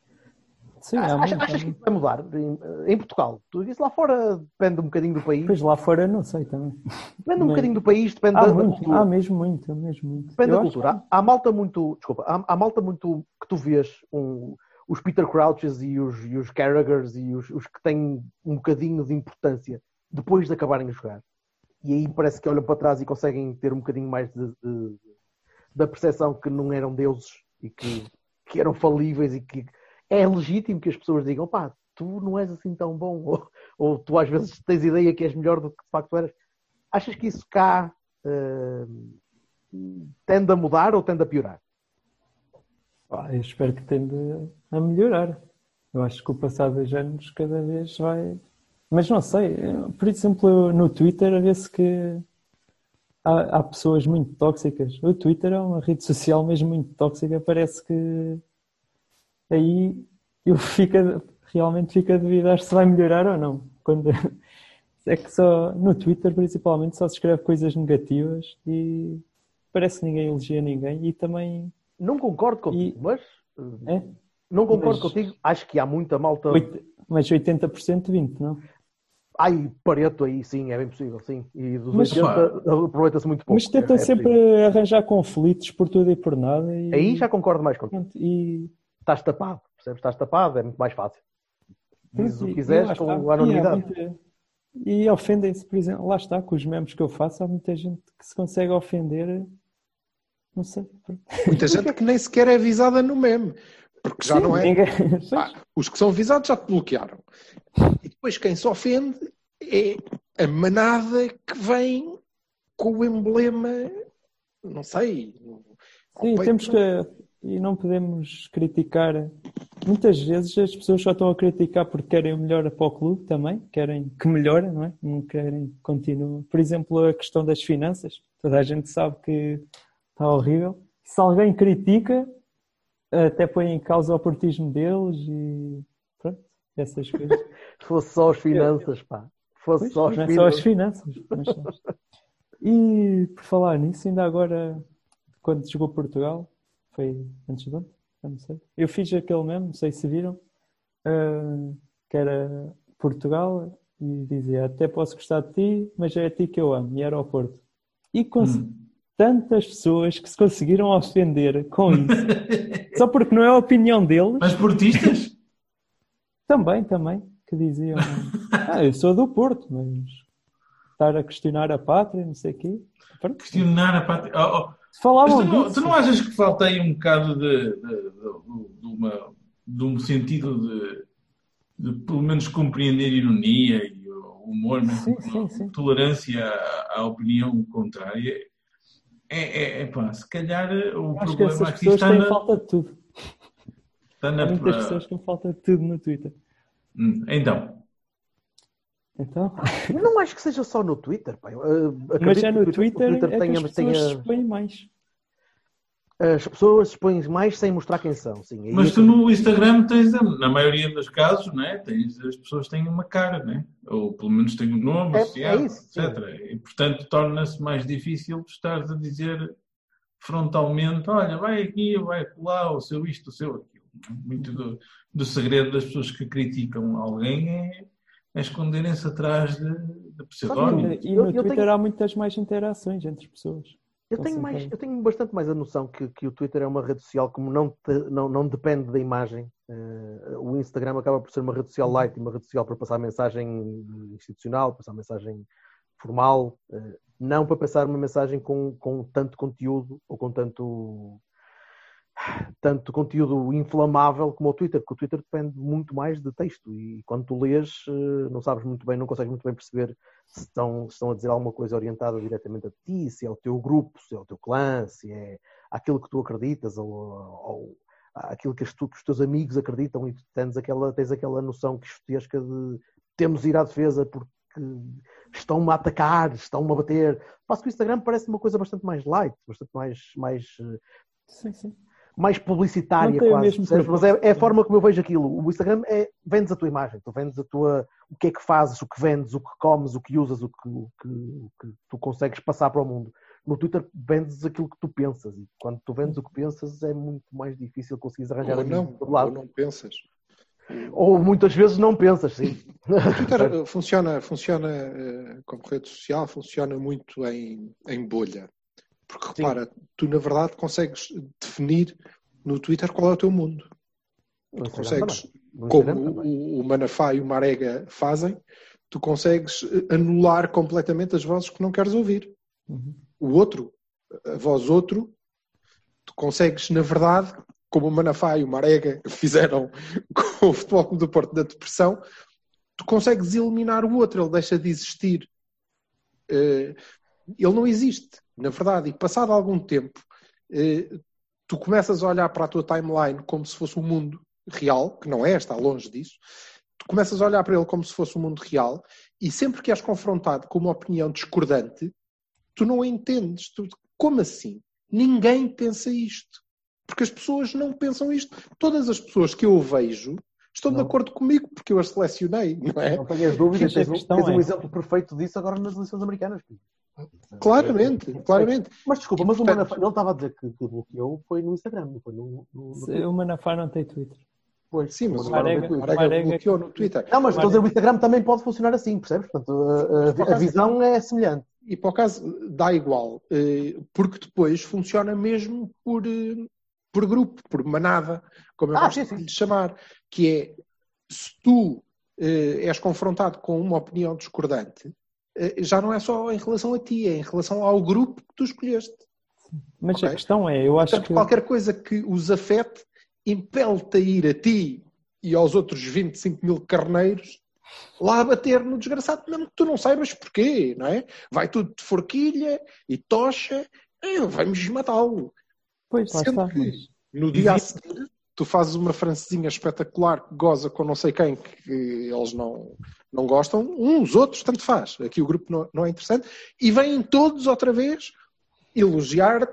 Sim, há Achas, que isso vai mudar em, em Portugal? Tu disse lá fora depende um bocadinho do país. Pois lá fora não sei também. Depende um bocadinho do país, depende Há da, cultura. há mesmo muito, há mesmo muito. Depende Eu da cultura. Há, há malta muito. Desculpa, há, há malta muito que tu vês um- os Peter Crouches e os, e os Carragers e os, os que têm um bocadinho de importância depois de acabarem de jogar. E aí parece que olham para trás e conseguem ter um bocadinho mais de, de- da percepção que não eram deuses e que, que eram falíveis e que é legítimo que as pessoas digam pá, tu não és assim tão bom ou, ou tu às vezes tens ideia que és melhor do que de facto eras. Achas que isso cá eh, tende a mudar ou tende a piorar? Pá, eu espero que tende a melhorar. Eu acho que o passado dos anos cada vez vai. Mas não sei, por exemplo, no Twitter, a ver-se que há, há pessoas muito tóxicas. O Twitter é uma rede social mesmo muito tóxica, parece que aí eu fico realmente fico a duvidar se vai melhorar ou não. Quando... É que só no Twitter, principalmente, só se escreve coisas negativas e parece que ninguém elogia ninguém e também Não concordo contigo, mas eh, é, não concordo Mas- contigo. Acho que há muita malta. Mas 80% 20, não? Ai, Pareto aí, sim, é bem possível, sim. E dos Mas, 80 aproveita-se muito pouco. Mas tentam é- é sempre possível. arranjar conflitos por tudo e por nada. E, Aí já concordo mais contigo. e, Estás tapado, percebes? Estás tapado, é muito mais fácil. Dizes o que quiseres com a anonimidade. E, muita- e ofendem-se, por exemplo, lá está, com os memes que eu faço, há muita gente que se consegue ofender. Não sei. Muita gente que nem sequer é avisada no meme. Porque já Sim, não é. ninguém- Pá, os que são avisados já te bloquearam. E depois quem se ofende é a manada que vem com o emblema, não sei. Sim, temos que. E não podemos criticar. Muitas vezes as pessoas só estão a criticar porque querem o melhor para o clube também, querem que melhore, não é? Não querem que continue. Por exemplo, a questão das finanças. Toda a gente sabe que está horrível. Se alguém critica, até põe em causa o oportismo deles e pronto, essas coisas. Se fosse só as finanças, pá. Se fosse Pois, só as não é só as finanças. finanças. mas E por falar nisso, ainda agora, quando jogou Portugal, foi antes de ontem, já não sei. Eu fiz aquele mesmo, não sei se viram, ah, que era Portugal e dizia até posso gostar de ti, mas é a ti que eu amo, e era ao Porto. E com Hum. tantas pessoas que se conseguiram ofender com isso, só porque não é a opinião deles. Mas portistas? Também, também, que diziam, ah, eu sou do Porto, mas estar a questionar a pátria, não sei o quê. Pronto. Questionar a pátria. Oh, oh. Mas Falavam tu, não, disso. tu não achas que falta aí um bocado de, de, de- de uma, de um sentido de, de pelo menos compreender ironia e humor, mas Sim, sim, sim. tolerância à, à opinião contrária? É, é, é pá, se calhar o Acho que problema essas aqui pessoas está têm na, falta de tudo. está Há na muitas pessoas que têm falta de tudo no Twitter. Hum, Então, Então, Eu não acho que seja só no Twitter. Eu, eh, mas é que no Twitter, o é que tenha- as pessoas tenha- expõem mais. as pessoas expõem mais sem mostrar quem são. Sim, Aí mas tu no Instagram tens, na maioria dos casos, né, tens, as pessoas têm uma cara, né? ou pelo menos têm um nome É- associado, é isso, sim. etc. E portanto torna-se mais difícil tu estares a dizer frontalmente: olha, vai aqui, vai lá, o seu isto, o seu aquilo. Muito do, do segredo das pessoas que criticam alguém é, é esconderem-se atrás de, de E, pseudónimos. e no eu Twitter tenho- há muitas mais interações entre pessoas. Eu tenho, mais, eu tenho bastante mais a noção que, que o Twitter é uma rede social como não, te- não, não depende da imagem. Eh, o Instagram acaba por ser uma rede social light, uma rede social para passar mensagem institucional, passar mensagem formal, eh, não para passar uma mensagem com, com tanto conteúdo ou com tanto, tanto conteúdo inflamável como o Twitter, porque o Twitter depende muito mais de texto e quando tu lês eh, não sabes muito bem, não consegues muito bem perceber se estão, se estão a dizer alguma coisa orientada diretamente a ti, se é o teu grupo, se é o teu clã, se é àquilo que tu acreditas ou, ou àquilo que, tu- que os teus amigos acreditam e tens aquela, tens aquela noção quixotesca de temos de ir à defesa porque estão-me a atacar, estão-me a bater. Passo que o Instagram parece uma coisa bastante mais light, bastante mais, mais, eh, Sim, sim. Mais publicitária quase, mesmo percebes? mas é, é a forma como eu vejo aquilo. O Instagram é vendes a tua imagem, tu vendes a tua o que é que fazes, o que vendes, o que comes, o que usas, o que, o que, o que tu consegues passar para o mundo. No Twitter vendes aquilo que tu pensas e quando tu vendes o que pensas é muito mais difícil conseguires arranjar Ou não, de todo ou lado. não pensas. Ou muitas vezes não pensas, sim. O Twitter eh, funciona, funciona eh, como rede social, funciona muito em, em bolha. Porque Sim. repara, tu na verdade consegues definir no Twitter qual é o teu mundo. Tu consegues, como o, o Manafá e o Marega fazem, tu consegues eh, anular completamente as vozes que não queres ouvir. Uhum. O outro, a voz outro, tu consegues, na verdade, como o Manafá e o Marega fizeram com o Futebol Clube do Porto da depressão, tu consegues eliminar o outro, ele deixa de existir. Eh, Ele não existe, na verdade, e passado algum tempo, eh, tu começas a olhar para a tua timeline como se fosse um mundo real, que não é, está longe disso, tu começas a olhar para ele como se fosse um mundo real, e sempre que és confrontado com uma opinião discordante, tu não entendes. Tu, como assim? Ninguém pensa isto. Porque as pessoas não pensam isto. Todas as pessoas que eu vejo estão de Não. acordo comigo, porque eu as selecionei, não é? Não tenhas dúvidas, a tens, um, tens um é- exemplo perfeito disso agora nas eleições americanas. Claramente, claramente. Mas desculpa, mas o Portanto- Manafá, ele estava a dizer que, que bloqueou foi no Instagram, não foi no, no, no Se- O Manafá não tem Twitter. Pois, Sim, mas o Manafá não tem Marega- Twitter. Marega Marega- bloqueou no Twitter. Não, mas estou a dizer, o Instagram também pode funcionar assim, percebes? Portanto, a, a- a visão é semelhante. E para o caso dá igual, eh, porque depois funciona mesmo por, eh, por grupo, por manada, como eu Ah, gosto sim, sim. de lhe chamar, que é se tu eh, és confrontado com uma opinião discordante, já não é só em relação a ti, é em relação ao grupo que tu escolheste. Mas Ok. a questão é, eu acho Portanto, que. qualquer coisa que os afete impele-te a ir a ti e aos outros 25 mil carneiros lá a bater no desgraçado, mesmo que tu não saibas porquê, não é? Vai tudo de forquilha e tocha, eh, vamos matá-lo. Pois, lá está. mas- No dia a seguir, tu fazes uma francesinha espetacular que goza com não sei quem que eles não, não gostam, uns, outros, tanto faz. Aqui o grupo não, não é interessante. E vêm todos outra vez elogiar-te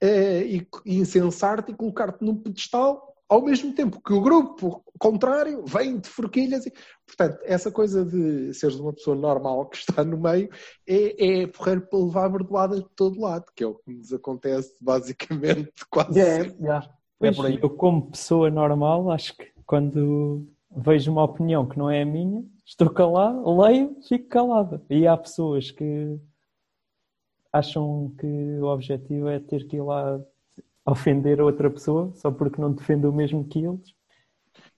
eh, e, e incensar-te e colocar-te num pedestal ao mesmo tempo que o grupo contrário vem de forquilhas. E, portanto, essa coisa de seres uma pessoa normal que está no meio é, é porreiro para levar a bordoada de todo lado, que é o que nos acontece basicamente quase É, sempre. É Pois, por aí. eu como pessoa normal, acho que quando vejo uma opinião que não é a minha, estou calado, leio, fico calado. E há pessoas que acham que o objetivo é ter que ir lá ofender a outra pessoa só porque não defende o mesmo que eles.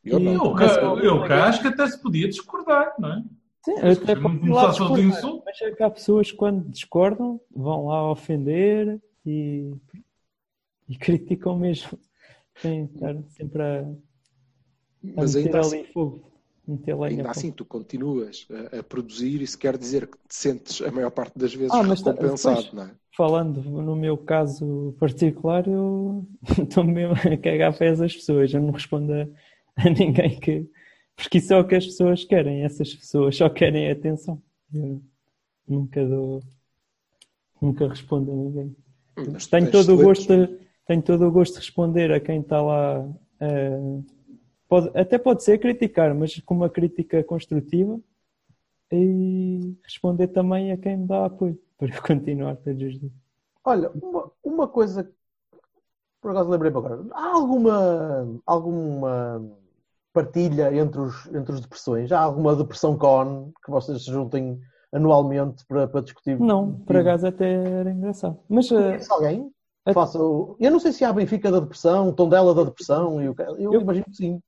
Eu E-. Eu, cá, eu cá acho que até se podia discordar, não é? Sim, Mas até começar lá discordar, mas é que há pessoas que quando discordam vão lá ofender e, e criticam mesmo. Sem estar sempre a, Mas meter ainda assim, ainda fogo. assim tu continuas a, a produzir, isso quer dizer que te sentes a maior parte das vezes Ah, mas recompensado, pois. não é? Falando no meu caso particular, eu estou mesmo a cagar pés às pessoas. Eu não respondo a, a ninguém que. Porque isso é o que as pessoas querem. Essas pessoas só querem atenção. Eu nunca dou. Nunca respondo a ninguém. Mas tu Tenho todo, o gosto, tenho todo o gosto de responder a quem está lá. eh, pode, até pode ser criticar, mas com uma crítica construtiva e responder também a quem me dá apoio para continuar todos os dias. Olha, uma, uma coisa por acaso lembrei-me agora. Há alguma, alguma partilha entre os, entre os depressões? Há alguma depressão con que vocês se juntem anualmente para, para discutir? Não, por acaso até era engraçado. Mas eh, Conhece alguém? Que a- Faça o... Eu não sei se há Benfica da depressão, o Tondela da depressão. Eu, eu Eu- imagino que sim.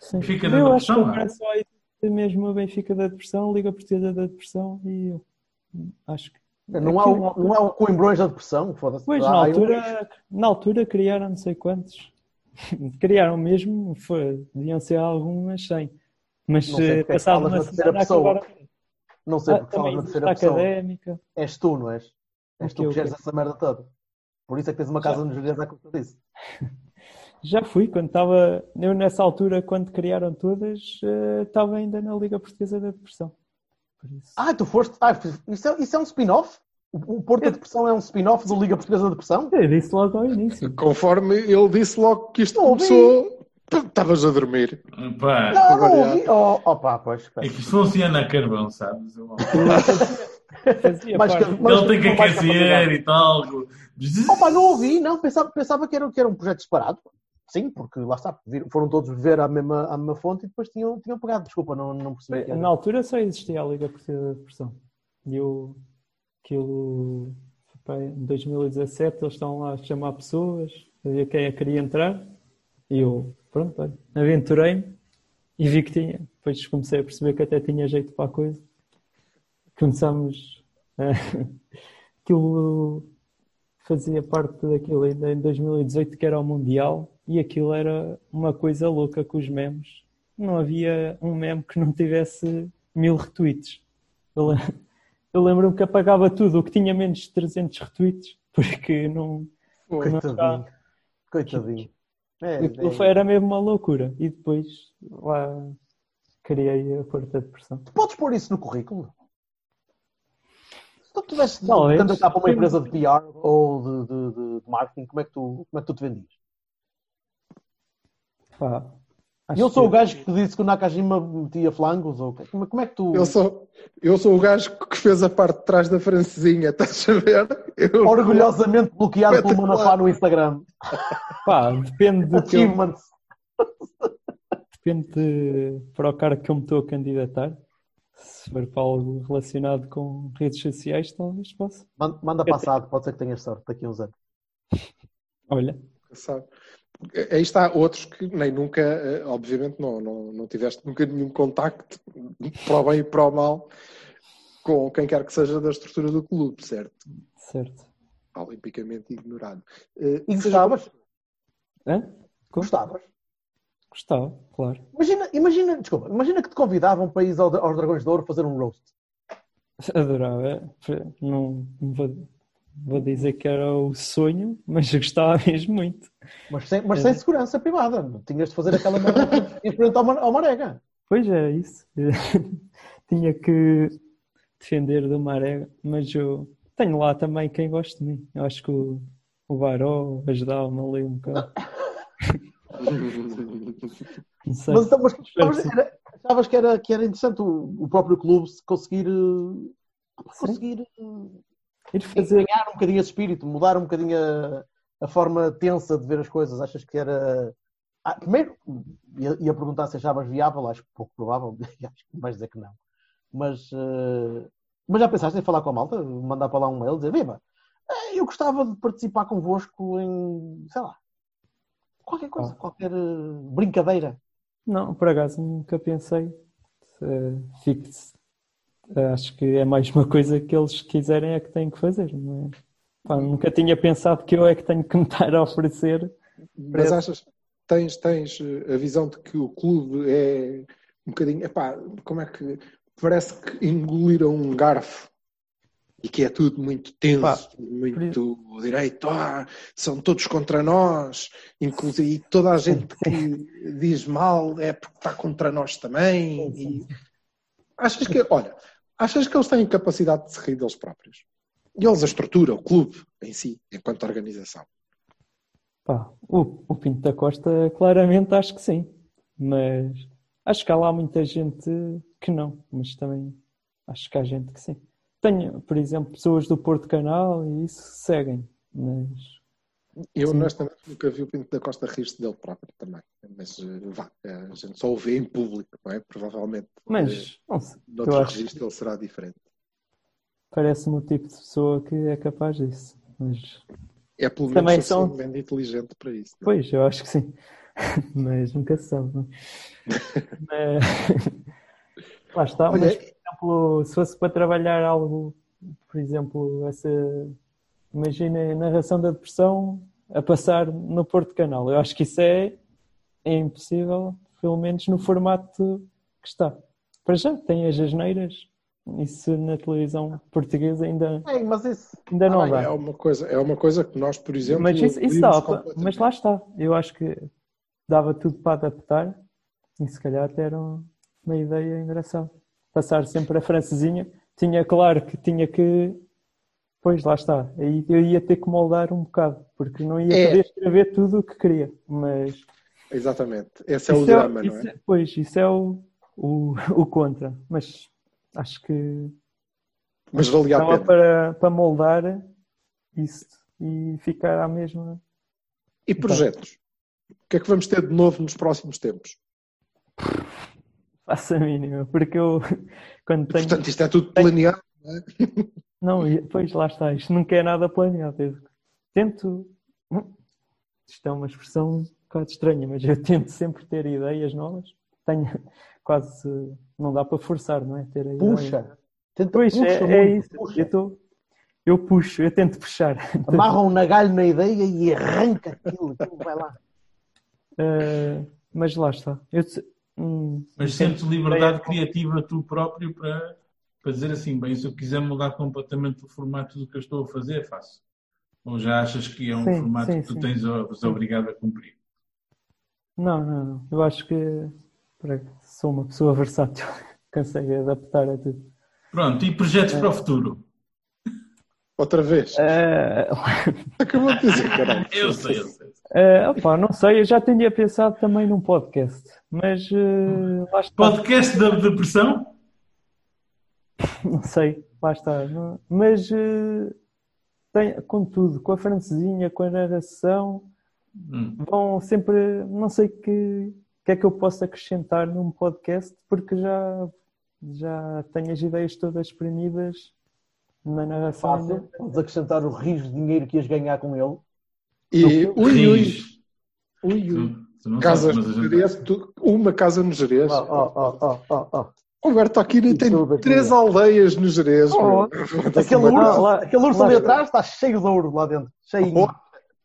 sim. Benfica da eu acho que Depressão, é? só aí mesmo a Benfica da Depressão, Liga Portuguesa da Depressão e eu acho que. Não há, o, não há o Coimbrões da depressão? Foda-se. Pois, Há na altura, na altura criaram não sei quantos. criaram mesmo, foi, deviam ser algumas 100. Mas Não sei eh, porque é que passado falas uma na terceira semana pessoa. Não sei Ah, porque falas também na terceira a pessoa. académica. És tu, não és? És tu que o geres essa merda toda. Por isso é que tens uma casa no Jerez à custa disso. Já fui, quando estava. Eu, nessa altura, quando criaram todas, eh, estava ainda na Liga Portuguesa da Depressão. Por isso. Ah, tu foste. Ah, isso, é, isso é um spin-off? O Porto da Depressão é um spin-off do Liga Portuguesa da Depressão? Eu disse logo ao início. Conforme ele disse logo que isto Não começou, tu estavas a dormir. Pá, Não, não ouvi. Oh, oh pá, pois. é que isto funciona a carvão, sabes? Eu- Fazia que- mais Ele tem que aquecer e tal. Oh, pá, não ouvi, não. Pensava, pensava que, era, que era um projeto separado. Sim, porque lá está, foram todos ver à mesma, à mesma fonte e depois tinham, tinham pegado. Desculpa, não, não percebi. Na altura só existia a Liga Portuguesa da Depressão. E eu, aquilo, em 2017, eles estão lá a chamar pessoas, a ver quem é que queria entrar. E eu, pronto, aventurei-me e vi que tinha. Depois comecei a perceber que até tinha jeito para a coisa. Começámos. a- aquilo fazia parte daquilo ainda em 2018, que era o Mundial, e aquilo era uma coisa louca com os memes. Não havia um meme que não tivesse mil retweets. Eu, le- eu lembro-me que apagava tudo o que tinha menos de 300 retweets, porque não. Coitadinho. Coitadinho. É, é- era mesmo uma loucura. E depois lá criei a Porta de Pressão. Tu podes pôr isso no currículo? Se tu tivesse Talvez. candidatar para uma empresa de PR ou de, de- de- de marketing, como é, que tu, como é que tu te vendias? Pá, eu sou que- o gajo que disse que o Nakajima metia flangos? Ou... Como, como é que tu. Eu sou, eu sou o gajo que fez a parte de trás da francesinha, estás a ver? Eu- Orgulhosamente bloqueado pelo. Manafá no Instagram. Pá, depende do que eu, depende de, para o cara que eu me estou a candidatar. Se for para algo relacionado com redes sociais, talvez possa. Man- Manda passado, pode ser que tenhas sorte daqui a uns anos. Olha, sabe? Aí está outros que nem nunca, eh, obviamente, não, não, não tiveste nunca nenhum contacto, para o bem e para o mal, com quem quer que seja da estrutura do clube, certo? certo. Olimpicamente ignorado. Eh, E gostavas? Hã? Gostavas? Gostava, claro. Imagina, imagina, desculpa, imagina que te convidavam para ir ao- aos Dragões de Ouro fazer um roast. Adorava. Não não vou, vou dizer que era o sonho, mas gostava mesmo muito. Mas sem, mas É. sem segurança privada. Tinhas de fazer aquela merda em frente ao, ao Marega. Pois é, isso. Tinha que defender do Maré, mas eu tenho lá também quem gosta de mim. Eu acho que o, o Baró ajudava-me ali um bocado. Sei. Mas, então, mas Espero achavas, que sim. era- achavas que era, que era interessante o, o próprio clube se conseguir, eh, conseguir eh, Ir fazer. ganhar um bocadinho esse espírito, mudar um bocadinho a, a forma tensa de ver as coisas. Achas que era. Ah, primeiro, ia, ia perguntar se achavas viável, acho pouco provável, acho que vais dizer que não. Mas, eh, mas já pensaste em falar com a malta, mandar para lá um mail, dizer: Viva, eu gostava de participar convosco em, sei lá, qualquer coisa, Ah. qualquer eh, brincadeira. Não, por acaso nunca pensei. Eh, fico- acho que é mais uma coisa que eles quiserem é que têm que fazer. Não é? Pá, nunca tinha pensado que eu é que tenho que me estar a oferecer. Mas achas, tens, tens eh, a visão de que o clube é um bocadinho, epá, como é que parece que engoliram um garfo e que é tudo muito tenso, Pá, muito direito, ah, são todos contra nós, inclusive toda a gente que diz mal é porque está contra nós também. E achas que, olha, achas que eles têm capacidade de se rir deles próprios? E eles, a estrutura, o clube em si, enquanto organização. Pá, o, o Pinto da Costa, claramente, acho que sim. Mas acho que há lá muita gente que não. Mas também acho que há gente que sim. Tenho, por exemplo, pessoas do Porto Canal e isso seguem. Mas Eu, Sim. honestamente, nunca vi o Pinto da Costa rir-se dele próprio também. Mas eh, vá, eh, a gente só o vê em público, não é? Provavelmente. eh, Mas, não sei, noutro registro ele será diferente. parece-me o tipo de pessoa que é capaz disso. Mas, É pelo menos Também são- suficientemente inteligente para isso. não é? pois, eu acho que sim. Mas nunca se sabe. é? Mas, lá está. Olha, Mas, por exemplo, se fosse para trabalhar algo, por exemplo, essa. Imagina a narração da depressão a passar no Porto Canal. Eu acho que isso é, é impossível, pelo menos no formato que está. Para já, tem as asneiras, Isso na televisão portuguesa ainda, Ei, mas isso. ainda não Ah, dá. É uma coisa, é uma coisa que nós, por exemplo, Mas isso, isso dá, mas lá está. Eu acho que dava tudo para adaptar e se calhar até era um- uma ideia engraçada. Passar sempre a francesinha. Tinha claro que tinha que. Pois lá está. Aí eu ia ter que moldar um bocado, porque não ia É. poder escrever tudo o que queria. Mas Exatamente. Esse é o isso drama, não isso é? Pois, isso é o, o, o contra. Mas acho que Mas valia a pena. para, para moldar isso e ficar à mesma. E projetos? O que é que vamos ter de novo nos próximos tempos? Faça a mínima, porque eu quando tenho. Portanto, isto é tudo planeado. Não, e- pois lá está, isto nunca é nada planeado. Eu tento. Isto é uma expressão um bocado estranha, mas eu tento sempre ter ideias novas. Tenho quase. Não dá para forçar, não é? Ter a ideia. Puxa. Tenta, Pois puxa é, é isso. puxa. Eu, tô, eu puxo, eu tento puxar. Amarra um nagalho na ideia e arranca aquilo. aquilo vai lá. Eh, mas lá está. Eu, hum, Mas sentes liberdade ideia- criativa tu próprio para, para dizer assim, bem, se eu quiser mudar completamente o formato do que eu estou a fazer, faço. Ou já achas que é um Sim, formato sim, que tu sim. tens obrigado a cumprir? Não, não, não. Eu acho que para- sou uma pessoa versátil. Consegue adaptar a tudo. Pronto, e É. projetos para o futuro? Outra vez. Eh, Acabou de dizer, caralho. Eu sei, eu sei. Eh, opá, não sei, eu já tinha pensado também num podcast, mas está. Podcast da depressão? Não sei, lá está. Não- mas eh, tem, com tudo, com a francesinha, com a narração, Hum. vão sempre. Não sei que que é que eu posso acrescentar num podcast, porque já, já tenho as ideias todas exprimidas na narração. Fácil. Podes acrescentar o rios de dinheiro que ias ganhar com ele. E ui, ui, ui, ui. Tu, tu não Casas sabes, no. Jerez, tu- uma casa no Jerez. Ó, ó, ó, ó, ó, ó. O Alberto Aquino tem aqui. três aldeias no Jerez. Oh. Aquele urso, lá- aquele urso lá ali atrás está cheio de ouro lá dentro. Cheio. Oh.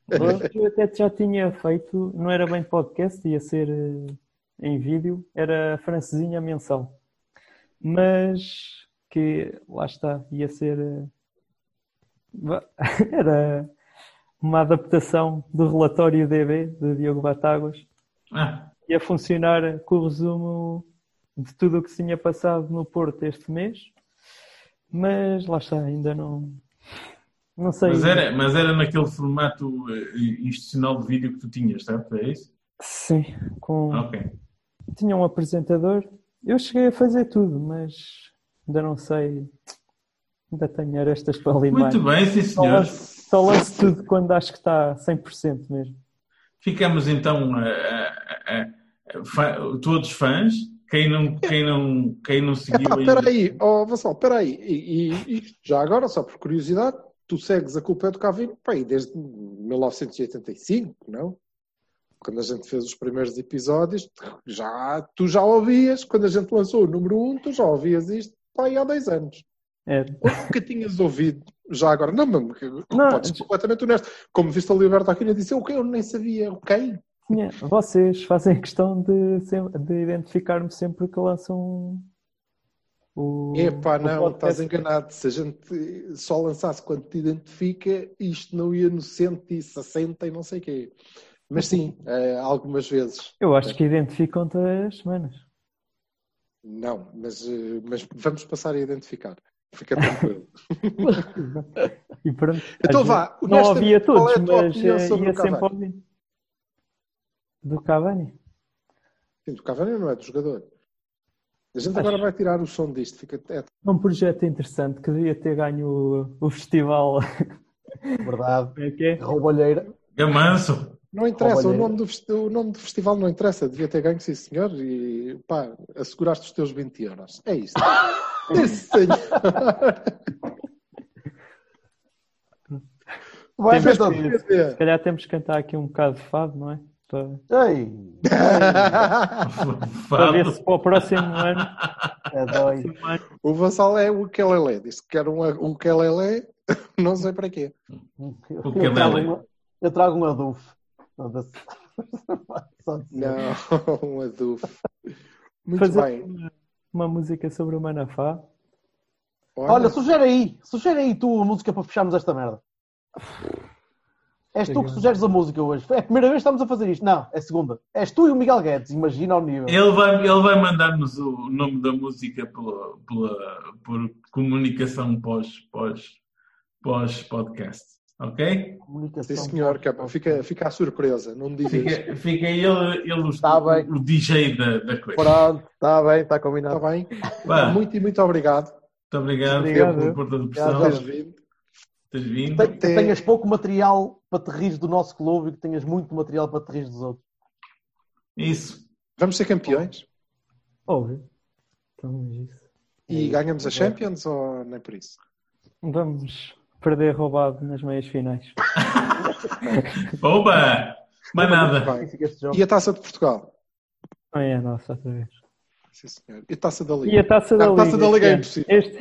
Eu até já tinha feito, não era bem podcast, ia ser eh, em vídeo, era a francesinha mensal. Mas que lá está, ia ser eh, era uma adaptação do relatório DB de Diogo Batáguas. Ah, Ia funcionar com o resumo de tudo o que se tinha passado no Porto este mês. Mas lá está, ainda não não sei. mas, era, mas era naquele formato eh, institucional de vídeo que tu tinhas, certo? É isso? Sim, com Ok. tinha um apresentador. Eu cheguei a fazer tudo, mas ainda não sei. Ainda tenho arestas para limar. Muito bem, sim senhor. Só lanço tudo quando acho que está 100% mesmo. Ficamos então a- a- a- a- fa- todos fãs. Quem não, quem não, quem não seguiu Epá, espera aí, oh, Vassal, espera aí. E, e isto, já agora, só por curiosidade, tu segues a culpa é do Cavino pá, desde 1985, não? Quando a gente fez os primeiros episódios, já, tu já ouvias, quando a gente lançou o número 1, tu já ouvias isto pá, há 10 anos. É, Ou nunca tinhas ouvido já agora? Não, que- Não, podes ser completamente honesto. Como viste a Liberta aqui, eu disse, o que eu nem sabia, ok? tinha- vocês fazem questão de, de identificar-me sempre que lançam o. Epá, o não, podcast. estás enganado. Se a gente só lançasse quando te identifica, isto não ia no 160 e não sei o quê. Mas sim, eh, algumas vezes. Eu acho que identificam todas as semanas. Não, mas, eh, mas vamos passar a identificar. Fica tranquilo. E pronto. Então vá, Não ouvia qual todos, é mas eh, ia sempre Cavani? ouvindo. Do Cavani? Sim, o Cavani não é do jogador. A gente Acho- agora vai tirar o som disto. Fica... É, É um projeto interessante que devia ter ganho o, o festival. Verdade. Como é que é? Roubalheira. Gamanso. não interessa, o nome, do, o nome do festival não interessa. Devia ter ganho, sim senhor. E pá, asseguraste os teus 20 euros. É isto. Sim, senhor. Vai Temos então. que- Se calhar temos que cantar aqui um bocado de fado, não é? Para, Ei, para ver se para o próximo ano. é doido. O Vassal é o Kelele. Disse que era um, um Kelele, não sei para quê. Eu, que é trago uma- eu trago um adufo. Não, um adufo. Muito Fazer bem. uma, uma música sobre o Manafá. Olha, sugere aí, sugere aí tu a música para fecharmos esta merda. És tu que sugeres a música hoje. É a primeira vez que estamos a fazer isto. Não, é a segunda. És tu e o Miguel Guedes, imagina o nível. Ele vai, ele vai mandar-nos o nome da música pela, pela, por comunicação pós, pós, pós podcast. Ok? Comunicação. Sim, senhor, que é fica, fica a surpresa, não me digas. Fica, fica ele, ele o, Tá bem. o DJ da, da coisa. Pronto, está bem, está combinado. Está bem? Vá, muito Muito e muito obrigado obrigado, Obrigado. pelo Porta de por Pressão. teres vindo. Teres vindo. Tem- que Tem- tenhas pouco material para te rires do nosso clube e que tenhas muito material para te rires dos outros. Isso. Vamos ser campeões Óbvio. Então, é isso. e ganhamos a Champions ou nem por isso? Vamos perder roubado nas meias finais. Opa! Mais nada. E a taça de Portugal? Não é a nossa outra vez. Sim, senhor. E a taça da E Liga? a taça da Não, Liga. a taça da Liga é impossível. Este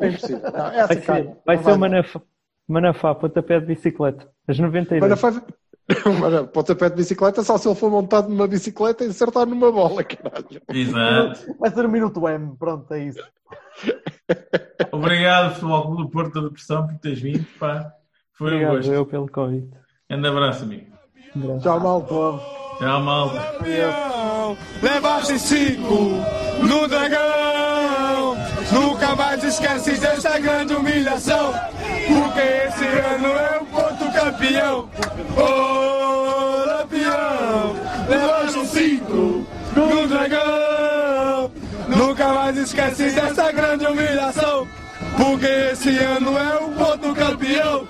É impossível. Não, essa vai calha. ser, vai Não ser o. Manafá, Manafá, pontapé de bicicleta. As 92. Mas não faz- Mas, pontapé de bicicleta só se ele for montado numa bicicleta e acertar numa bola, caralho. Exato. Vai ser o minuto M, pronto, é isso. Obrigado, Futebol Clube do Porto da Pressão, por teres vindo. Pá. Foi um Obrigado gosto. eu pelo convite. Grande abraço, amigo. Um abraço. Tchau, malta. Tchau, malta. Levaste cinco no dragão. Nunca mais esquece dessa grande humilhação. Porque esse ano é o ponto campeão. Ô lampião, levaste cinco no dragão. Nunca mais esquece dessa grande humilhação. Porque esse ano é o ponto campeão.